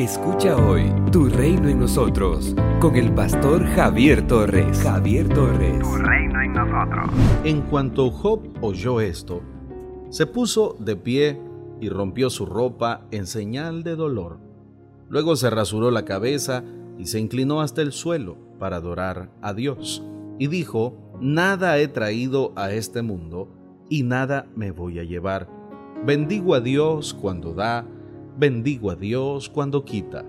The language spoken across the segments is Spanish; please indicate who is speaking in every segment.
Speaker 1: Escucha hoy Tu Reino en Nosotros con el pastor Javier Torres. Javier Torres.
Speaker 2: Tu Reino en Nosotros.
Speaker 3: En cuanto Job oyó esto, se puso de pie y rompió su ropa en señal de dolor. Luego se rasuró la cabeza y se inclinó hasta el suelo para adorar a Dios. Y dijo, Nada he traído a este mundo y nada me voy a llevar. Bendigo a Dios cuando da bendigo a Dios cuando quita.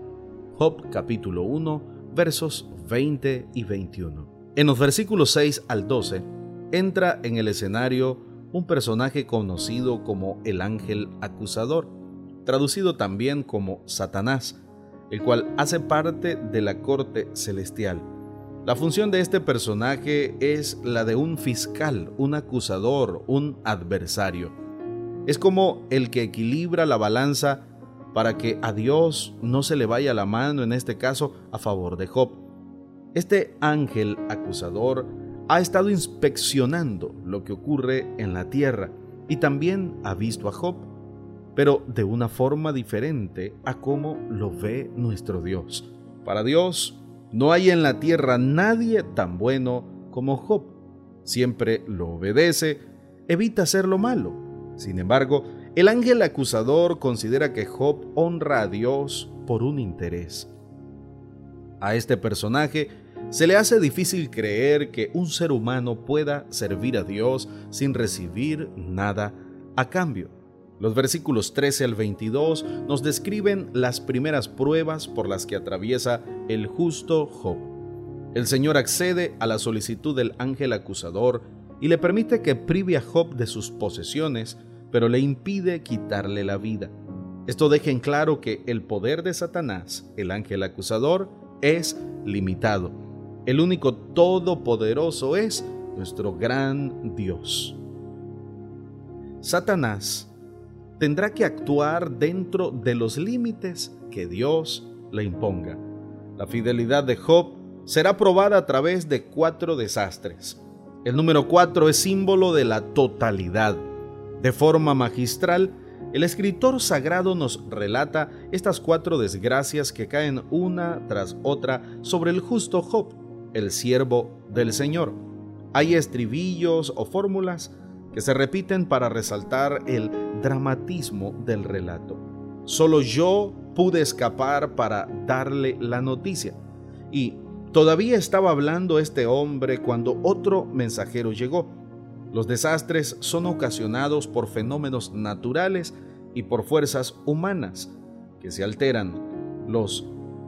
Speaker 3: Job capítulo 1 versos 20 y 21. En los versículos 6 al 12 entra en el escenario un personaje conocido como el ángel acusador, traducido también como Satanás, el cual hace parte de la corte celestial. La función de este personaje es la de un fiscal, un acusador, un adversario. Es como el que equilibra la balanza para que a Dios no se le vaya la mano, en este caso, a favor de Job. Este ángel acusador ha estado inspeccionando lo que ocurre en la tierra y también ha visto a Job, pero de una forma diferente a cómo lo ve nuestro Dios. Para Dios, no hay en la tierra nadie tan bueno como Job. Siempre lo obedece, evita hacer lo malo. Sin embargo, el ángel acusador considera que Job honra a Dios por un interés. A este personaje se le hace difícil creer que un ser humano pueda servir a Dios sin recibir nada a cambio. Los versículos 13 al 22 nos describen las primeras pruebas por las que atraviesa el justo Job. El Señor accede a la solicitud del ángel acusador y le permite que prive a Job de sus posesiones pero le impide quitarle la vida. Esto deja en claro que el poder de Satanás, el ángel acusador, es limitado. El único todopoderoso es nuestro gran Dios. Satanás tendrá que actuar dentro de los límites que Dios le imponga. La fidelidad de Job será probada a través de cuatro desastres. El número cuatro es símbolo de la totalidad. De forma magistral, el escritor sagrado nos relata estas cuatro desgracias que caen una tras otra sobre el justo Job, el siervo del Señor. Hay estribillos o fórmulas que se repiten para resaltar el dramatismo del relato. Solo yo pude escapar para darle la noticia. Y todavía estaba hablando este hombre cuando otro mensajero llegó los desastres son ocasionados por fenómenos naturales y por fuerzas humanas que se alteran. Los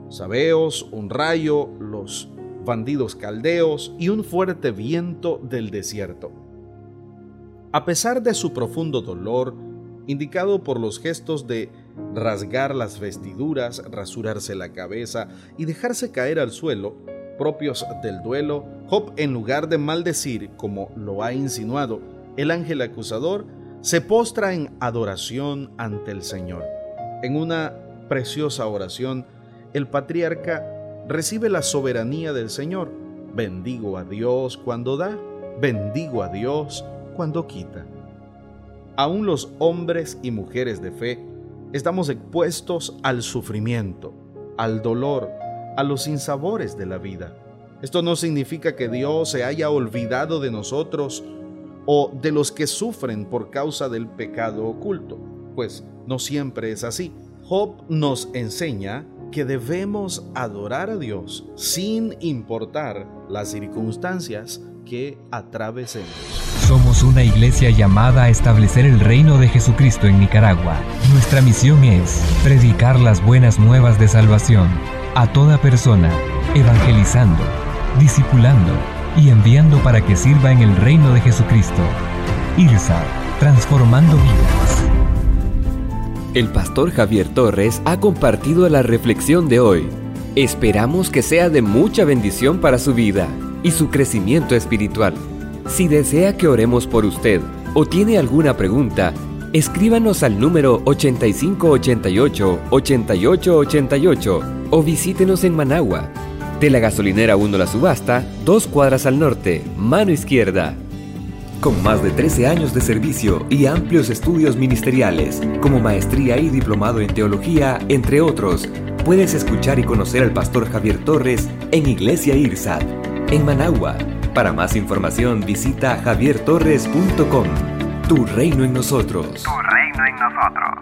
Speaker 3: sabeos, un rayo, los bandidos caldeos y un fuerte viento del desierto. A pesar de su profundo dolor, indicado por los gestos de rasgar las vestiduras, rasurarse la cabeza y dejarse caer al suelo, propios del duelo, Job, en lugar de maldecir, como lo ha insinuado el ángel acusador, se postra en adoración ante el Señor. En una preciosa oración, el patriarca recibe la soberanía del Señor. Bendigo a Dios cuando da, bendigo a Dios cuando quita. Aún los hombres y mujeres de fe estamos expuestos al sufrimiento, al dolor, a los sinsabores de la vida. Esto no significa que Dios se haya olvidado de nosotros o de los que sufren por causa del pecado oculto, pues no siempre es así. Job nos enseña que debemos adorar a Dios sin importar las circunstancias que atravesemos.
Speaker 1: Somos una iglesia llamada a establecer el reino de Jesucristo en Nicaragua. Nuestra misión es predicar las buenas nuevas de salvación a toda persona, evangelizando, discipulando y enviando para que sirva en el reino de Jesucristo. IRSA, transformando vidas. El pastor Javier Torres ha compartido la reflexión de hoy. Esperamos que sea de mucha bendición para su vida y su crecimiento espiritual. Si desea que oremos por usted o tiene alguna pregunta, escríbanos al número 8588-8888 o visítenos en Managua. De la gasolinera 1 La Subasta, dos cuadras al norte, mano izquierda. Con más de 13 años de servicio y amplios estudios ministeriales, como maestría y diplomado en teología, entre otros, Puedes escuchar y conocer al pastor Javier Torres en Iglesia IRSAT, en Managua. Para más información visita javiertorres.com. Tu reino en nosotros.
Speaker 2: Tu reino en nosotros.